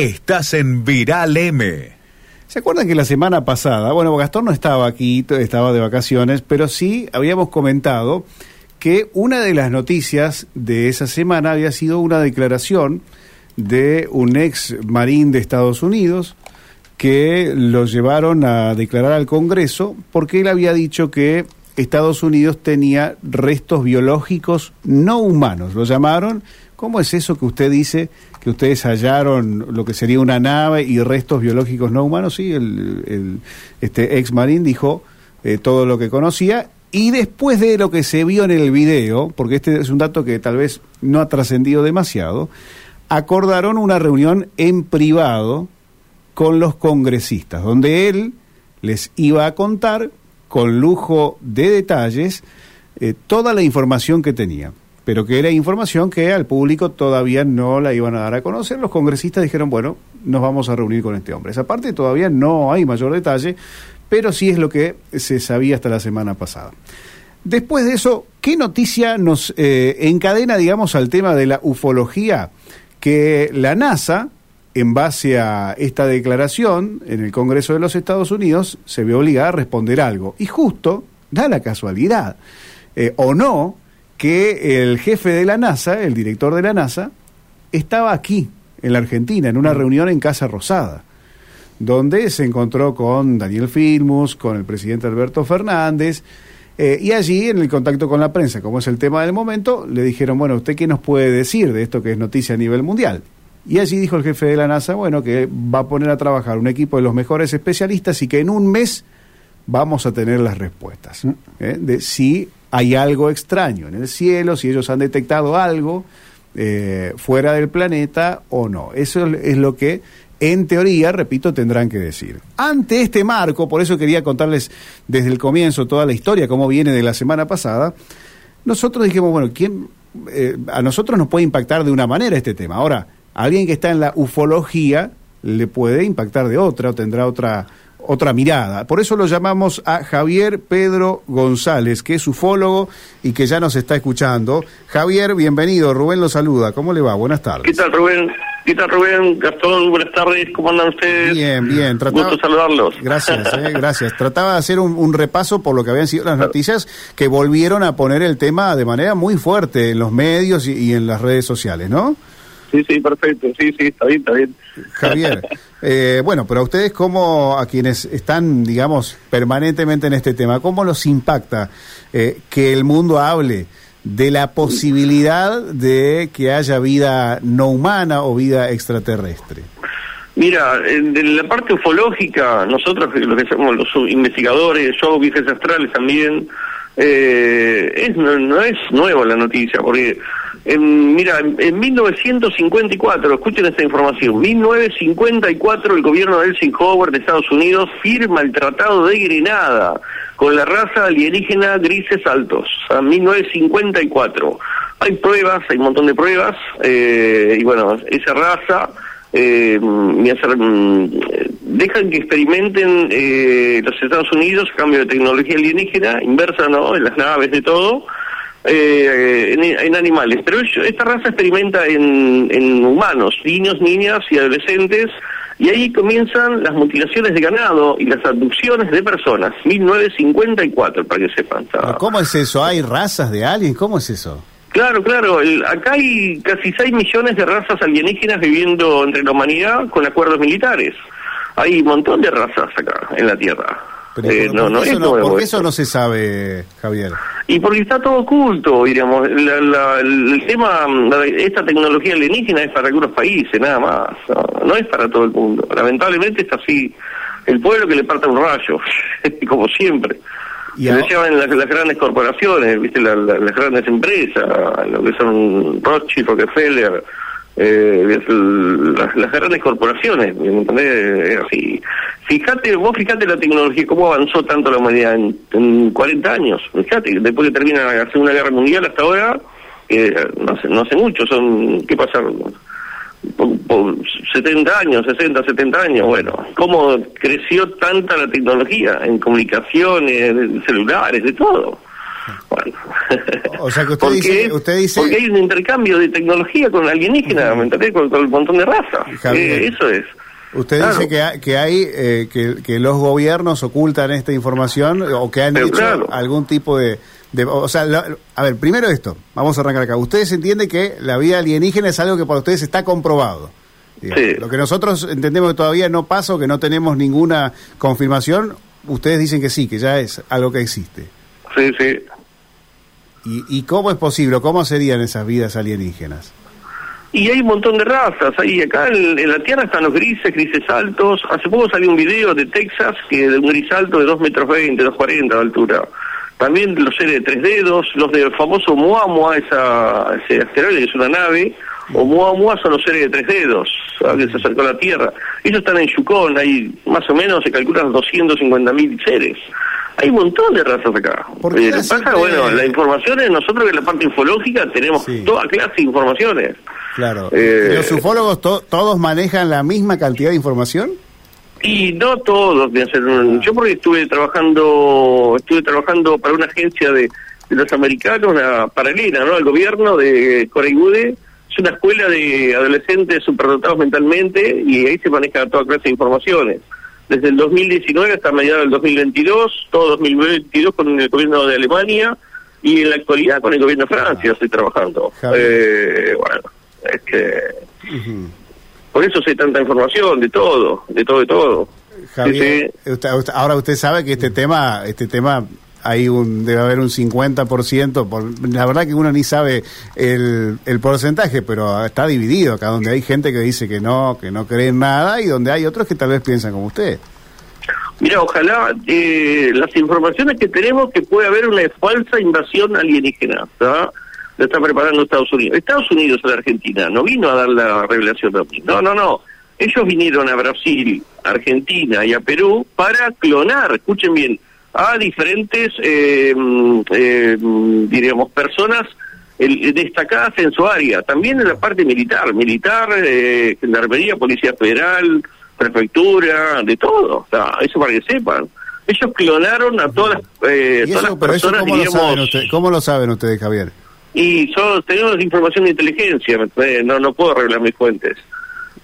Estás en Viral M. ¿Se acuerdan que la semana pasada, bueno, Gastón no estaba aquí, estaba de vacaciones, pero sí habíamos comentado que una de las noticias de esa semana había sido una declaración de un ex marín de Estados Unidos que lo llevaron a declarar al Congreso porque él había dicho que Estados Unidos tenía restos biológicos no humanos, lo llamaron. ¿Cómo es eso que usted dice que ustedes hallaron lo que sería una nave y restos biológicos no humanos? Sí, el, este ex marín dijo eh, todo lo que conocía y después de lo que se vio en el video, porque este es un dato que tal vez no ha trascendido demasiado, acordaron una reunión en privado con los congresistas, donde él les iba a contar con lujo de detalles eh, toda la información que tenía, pero que era información que al público todavía no la iban a dar a conocer. Los congresistas dijeron, bueno, nos vamos a reunir con este hombre. Esa parte todavía no hay mayor detalle, pero sí es lo que se sabía hasta la semana pasada. Después de eso, ¿qué noticia nos eh, encadena, digamos, al tema de la ufología? Que la NASA, en base a esta declaración en el Congreso de los Estados Unidos, se ve obligada a responder algo. Y justo da la casualidad, eh, o no, que el jefe de la NASA, el director de la NASA, estaba aquí, en la Argentina, en una reunión en Casa Rosada, donde se encontró con Daniel Filmus, con el presidente Alberto Fernández, eh, y allí, en el contacto con la prensa, como es el tema del momento, le dijeron, bueno, ¿usted qué nos puede decir de esto que es noticia a nivel mundial? Y allí dijo el jefe de la NASA, bueno, que va a poner a trabajar un equipo de los mejores especialistas y que en un mes vamos a tener las respuestas mm. ¿eh? de si hay algo extraño en el cielo, si ellos han detectado algo eh, fuera del planeta o no. Eso es lo que, en teoría, repito, tendrán que decir. Ante este marco, por eso quería contarles desde el comienzo toda la historia, cómo viene de la semana pasada, nosotros dijimos, bueno, ¿quién, eh, a nosotros nos puede impactar de una manera este tema. Ahora, alguien que está en la ufología le puede impactar de otra o tendrá otra otra mirada. Por eso lo llamamos a Javier Pedro González, que es ufólogo y que ya nos está escuchando. Javier, bienvenido. Rubén lo saluda. ¿Cómo le va? Buenas tardes. ¿Qué tal, Rubén? ¿Qué tal, Rubén? Gastón, buenas tardes. ¿Cómo andan ustedes? Bien, bien. Trataba... Gusto saludarlos. Gracias, eh, gracias. Trataba de hacer un, repaso por lo que habían sido las noticias que volvieron a poner el tema de manera muy fuerte en los medios y en las redes sociales, ¿no? Sí, sí, perfecto. Sí, sí, está bien, está bien. Javier, eh, bueno, pero a ustedes, como a quienes están, digamos, permanentemente en este tema, ¿cómo los impacta eh, que el mundo hable de la posibilidad de que haya vida no humana o vida extraterrestre? Mira, en la parte ufológica, nosotros, lo que somos los investigadores, yo, viajes astrales también, eh, es, no, no es nueva la noticia, porque en, mira, en 1954, escuchen esta información, 1954 el gobierno de Eisenhower de Estados Unidos firma el Tratado de Grenada con la raza alienígena grises altos, o 1954. Hay pruebas, hay un montón de pruebas, eh, y bueno, esa raza eh, mm, dejan que experimenten eh, los Estados Unidos cambio de tecnología alienígena, inversa, ¿no? En las naves, de todo, eh, en, animales. Pero esta raza experimenta en, humanos, niños, niñas y adolescentes, y ahí comienzan las mutilaciones de ganado y las abducciones de personas. 1954, para que sepan. ¿Cómo es eso? ¿Hay razas de aliens? ¿Cómo es eso? Claro, claro. acá hay casi 6 millones de razas alienígenas viviendo entre la humanidad con acuerdos militares. Hay un montón de razas acá en la Tierra. Eh, no, no, eso no, ¿Por qué eso no se sabe, Javier? Y porque está todo oculto, diríamos. el tema, esta tecnología alienígena es para algunos países, nada más. No, es para todo el mundo. Lamentablemente está así. El pueblo que le parta un rayo, como siempre. Y se llevan las, las, grandes corporaciones, viste las grandes empresas, lo que son Rothschild, Rockefeller, eh, las, grandes corporaciones, ¿entendés? así. Fíjate, vos fíjate la tecnología, cómo avanzó tanto la humanidad en, 40 años. Fíjate, después que termina la Segunda Guerra Mundial hasta ahora, eh, no, hace, no hace mucho, son, ¿qué pasa? Por, 70 años, 60, 70 años, bueno, cómo creció tanta la tecnología en comunicaciones, celulares, de todo. Bueno, O sea que usted dice, usted dice Porque hay un intercambio de tecnología con alienígena, ¿me entendés? Con, con un montón de razas. Eh, eso es. Usted Claro. dice que, ha- que hay eh, que, que los gobiernos ocultan esta información o que han Pero hecho claro. algún tipo de, de- o sea, lo- a ver, primero esto, vamos a arrancar acá. Ustedes entienden que la vida alienígena es algo que para ustedes está comprobado. digamos. Sí. Lo que nosotros entendemos que todavía no pasa que no tenemos ninguna confirmación, ustedes dicen que sí, que ya es algo que existe. Sí, sí. ¿Y, y cómo es posible? ¿Cómo serían esas vidas alienígenas? Y hay un montón de razas. Ahí acá en, la Tierra están los grises, grises altos. Hace poco salió un video de Texas que de un gris alto de 2 metros 20, 2,40 de altura. También los seres de tres dedos, los del famoso Muamua, esa, ese asteroide que es una nave, o Muamua son los seres de tres dedos, ah, que se acercó a la Tierra. Ellos están en Yukon, hay más o menos, se calculan 250.000 seres. Hay un montón de razas acá. ¿Por qué Eh, que siempre- pasa, bueno, la información es nosotros que en la parte ufológica tenemos Sí. toda clase de informaciones. Claro. Eh, ¿Y ¿Los ufólogos to- todos manejan la misma cantidad de información? Y no todos me hacen un- Yo porque estuve trabajando estuve trabajando para una agencia de, de los americanos, una paralela ¿no? al gobierno de Coreigude. Es una escuela de adolescentes superdotados mentalmente y ahí se maneja toda clase de informaciones. Desde el 2019 hasta mediados del 2022, todo 2022 con el gobierno de Alemania y en la actualidad con el gobierno de Francia estoy trabajando. Eh, bueno, es que por eso sé tanta información de todo, de todo, de todo. Javier, Sí, usted- ahora usted sabe que este tema, este tema hay un debe haber un 50%, por, la verdad que uno ni sabe el, el porcentaje, pero está dividido acá donde hay gente que dice que no, que no cree en nada y donde hay otros que tal vez piensan como usted. Mira, ojalá eh, las informaciones que tenemos que puede haber una falsa invasión alienígena, ¿tá? Lo está preparando Estados Unidos. Estados Unidos a la Argentina no vino a dar la revelación de. No, no, no. Ellos vinieron a Brasil, Argentina y a Perú para clonar, escuchen bien, a diferentes, eh, mm, eh, mm, diríamos, personas el- destacadas en su área. También en la parte militar, militar, eh, gendarmería, policía federal, prefectura, de todo. O sea, eso para que sepan. Ellos clonaron a todas las, eh, ¿Y todas eso, las pero eso personas, cómo lo, diríamos, saben ustedes, ¿cómo lo saben ustedes, Javier? y yo tenemos información de inteligencia, ¿me entendés? no no puedo revelar mis fuentes.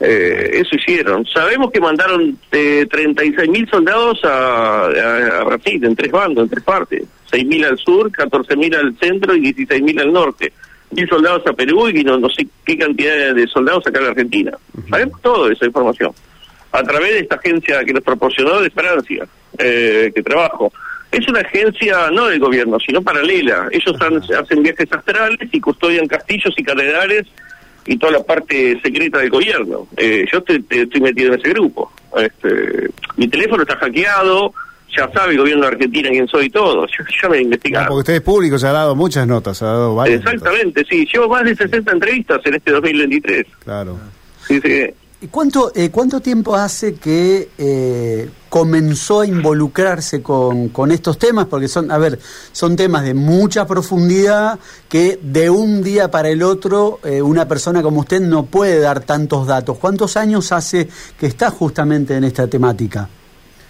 Eh, eso hicieron. Sabemos que mandaron eh, 36 mil soldados a, a- a Brasil, en tres bandos, en tres partes. 6 mil al sur, 14 mil al centro y 16 mil al norte. Mil soldados a Perú y no, no sé qué cantidad de soldados acá en la Argentina. Sabemos toda esa información. A través de esta agencia que nos proporcionó de Francia, eh, que trabajo. Es una agencia no del gobierno, sino paralela. Ellos han- hacen viajes astrales y custodian castillos y catedrales y toda la parte secreta del gobierno. Eh, yo te- te- estoy metido en ese grupo. Este, mi teléfono está hackeado, ya sabe el gobierno de Argentina quién soy y todo. Yo, yo me No, investigado. porque usted es público, se ha dado muchas notas, ha dado varias notas. Exactamente, sí. Llevo más de 60 entrevistas en este 2023. Claro. Sí, sí. ¿Y ¿Cuánto, eh, ¿Cuánto tiempo hace que eh, comenzó a involucrarse con, con estos temas? Porque son, a ver, son temas de mucha profundidad que de un día para el otro eh, una persona como usted no puede dar tantos datos. ¿Cuántos años hace que está justamente en esta temática?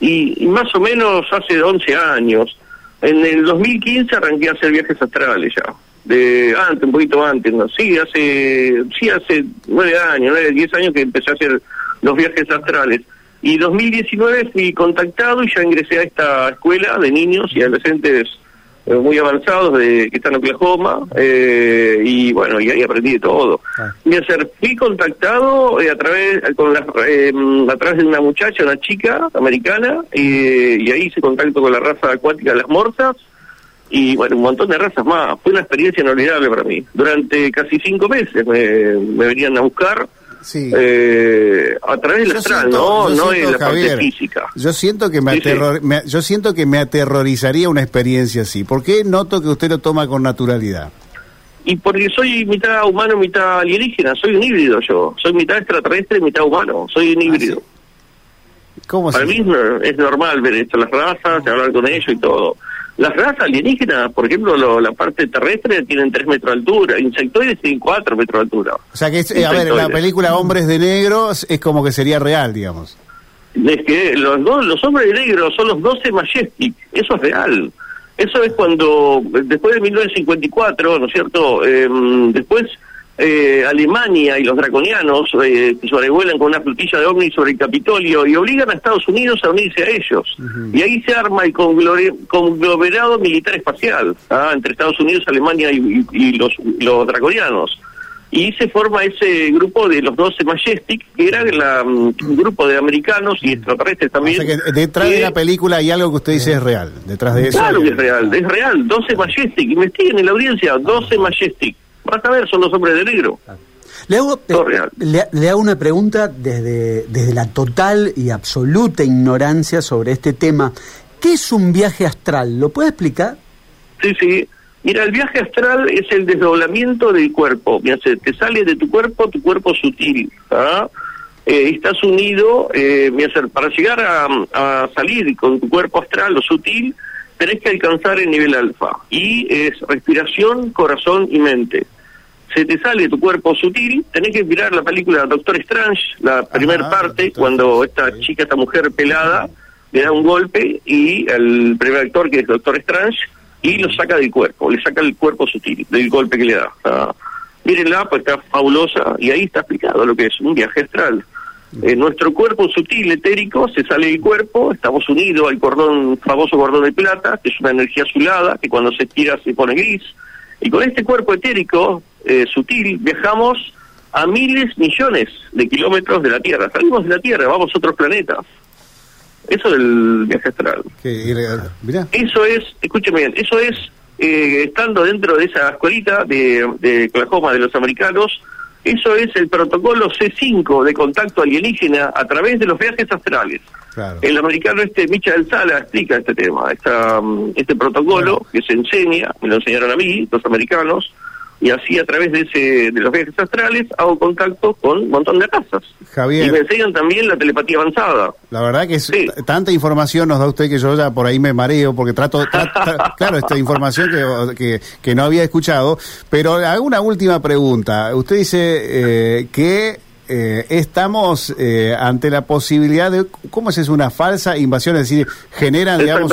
y, y más o menos hace 11 años. En el 2015 arranqué a hacer viajes astrales ya. De antes, un poquito antes, ¿no? Sí, hace, sí, hace 9 años, 9, 10 años que empecé a hacer los viajes astrales. Y 2019 fui contactado y ya ingresé a esta escuela de niños y adolescentes eh, muy avanzados de que están en Oklahoma eh, y bueno y ahí aprendí de todo Ah. hacer fui contactado eh, a través con la, eh, a través de una muchacha una chica americana y ahí hice contacto con la raza acuática de las morsas y bueno un montón de razas más fue una experiencia inolvidable para mí durante casi cinco meses me, me venían a buscar Sí. eh, a través del astral no no siento, en la Javier, parte física Yo siento que me, Sí, sí. aterror- me- yo siento que me aterrorizaría una experiencia así. ¿Por qué noto que usted lo toma con naturalidad? Y porque soy mitad humano, mitad alienígena, soy un híbrido yo. Soy mitad extraterrestre, mitad humano, soy un híbrido. ¿Cómo Para mí es normal ver esto, las razas, hablar con ellos y todo. Las razas alienígenas, por ejemplo, lo- la parte terrestre tienen 3 metros de altura, insectoides tienen 4 metros de altura. O sea que, es- eh, a ver, la película Hombres de Negro es es como que sería real, digamos. Es que los dos, los hombres de negro son los 12 Majestic, eso es real. Eso es cuando, después de 1954, ¿no es cierto? Em, después eh, Alemania y los draconianos eh, sobrevuelan con una flotilla de ovnis sobre el Capitolio y obligan a Estados Unidos a unirse a ellos. Y ahí se arma el conglomerado militar espacial ¿ah? entre Estados Unidos, Alemania y, los, los draconianos y se forma ese grupo de los 12 Majestic, que era la, mm, un grupo de americanos y extraterrestres también. detrás de la película hay algo que usted dice es real, detrás de eso. Claro que es real, es real, 12 Majestic, investiguen en la audiencia, 12 Majestic, vas a ver, son los hombres de negro. Le hago, eh, le, hago una pregunta desde, desde la total y absoluta ignorancia sobre este tema. ¿Qué es un viaje astral? ¿Lo puede explicar? Sí, sí. Mira, el viaje astral es el desdoblamiento del cuerpo. Mira, te sale de tu cuerpo tu cuerpo sutil. ¿ah? Eh, estás unido, eh, para llegar a, salir con tu cuerpo astral o sutil, tenés que alcanzar el nivel alfa. Y es respiración, corazón y mente. Se te sale tu cuerpo sutil, tenés que mirar la película Doctor Strange, la primera parte, cuando esta chica, esta mujer pelada, le da un golpe y el primer actor, que es Doctor Strange, y lo saca del cuerpo, le saca el cuerpo sutil del golpe que le da. mírenla, pues está fabulosa y ahí está explicado lo que es un viaje astral. Eh, nuestro cuerpo sutil, etérico, se sale del cuerpo, estamos unidos al cordón, famoso cordón de plata, que es una energía azulada, que cuando se estira se pone gris. Y con este cuerpo etérico, eh, sutil, viajamos a miles, millones de kilómetros de la Tierra. Salimos de la Tierra, vamos a otros planetas. Eso es el viaje astral. Eso es, escúcheme bien, eso es eh, estando dentro de esa escuelita de, de Oklahoma de los americanos, eso es el protocolo C5 de contacto alienígena a través de los viajes astrales. El americano este Michael Sala explica este tema, esta, mm, este protocolo que se enseña, me lo enseñaron a mí, los americanos, y así a través de ese de los viajes astrales hago contacto con un montón de casas. Javier. Y me enseñan también la telepatía avanzada. La verdad que es, tanta información nos da usted que yo ya por ahí me mareo porque trato, claro, esta información que, que, no había escuchado, pero hago una última pregunta. Usted dice eh, que eh, estamos eh, ante la posibilidad de, ¿cómo es? Es una falsa invasión, es decir, generan, digamos,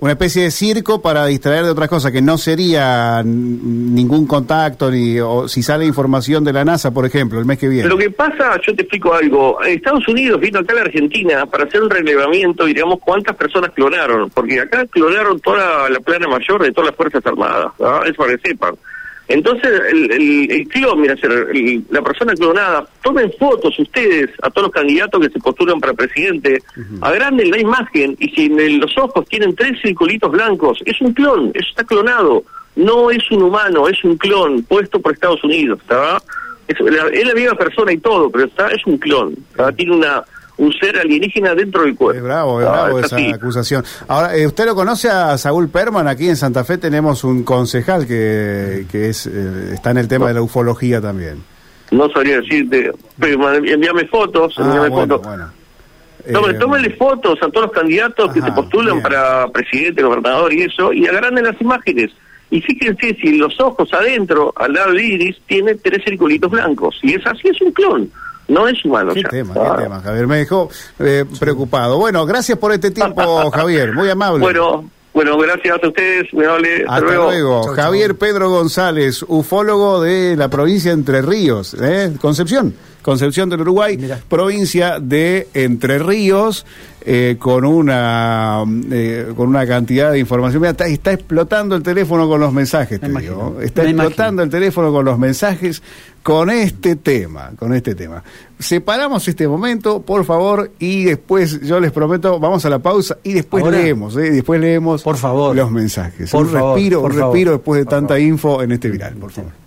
una, especie de circo para distraer de otras cosas, que no sería ningún contacto, ni o si sale información de la NASA, por ejemplo, el mes que viene. Lo que pasa, yo te explico algo, Estados Unidos vino acá a la Argentina para hacer un relevamiento digamos cuántas personas clonaron, porque acá clonaron toda la plana mayor de todas las Fuerzas Armadas, es para que sepan. Entonces, el, el, el clon, mira, la persona clonada, tomen fotos ustedes a todos los candidatos que se postulan para presidente, agranden la imagen y si en los ojos tienen tres circulitos blancos, es un clon, eso está clonado, no es un humano, es un clon puesto por Estados Unidos, ¿está? Es, es la misma persona y todo, pero está es un clon, tiene una un ser alienígena dentro del cuerpo. Es bravo, es ah, bravo esa acusación. Ahora, eh, ¿usted lo conoce a Saúl Perman? Aquí en Santa Fe tenemos un concejal que, que es eh, está en el tema de la ufología también. No sabría decirte, pero envíame fotos, ah, envíame fotos. Tómenle eh, fotos a todos los candidatos que se postulan para presidente, gobernador y eso, y agranden las imágenes. Y fíjense si los ojos adentro, al lado del iris, tiene tres circulitos blancos. Y es así, es un clon no es humano. Qué tema, qué ah. tema, Javier. Me dejó eh, preocupado. Bueno, gracias por este tiempo, Javier. Muy amable. Bueno. Bueno, gracias a ustedes, muy amable. Hasta, luego. Javier Pedro González, ufólogo de la provincia de Entre Ríos, ¿eh? Concepción. Concepción del Uruguay, provincia de Entre Ríos, eh, con una eh, con una cantidad de información. está, explotando el teléfono con los mensajes, te digo. Está explotando el teléfono con los mensajes con este tema, con este tema. Separamos este momento, por favor, y después, yo les prometo, vamos a la pausa y después leemos, ¿eh? después leemos por favor. los mensajes. un respiro, un respiro después de tanta info en este viral, por favor.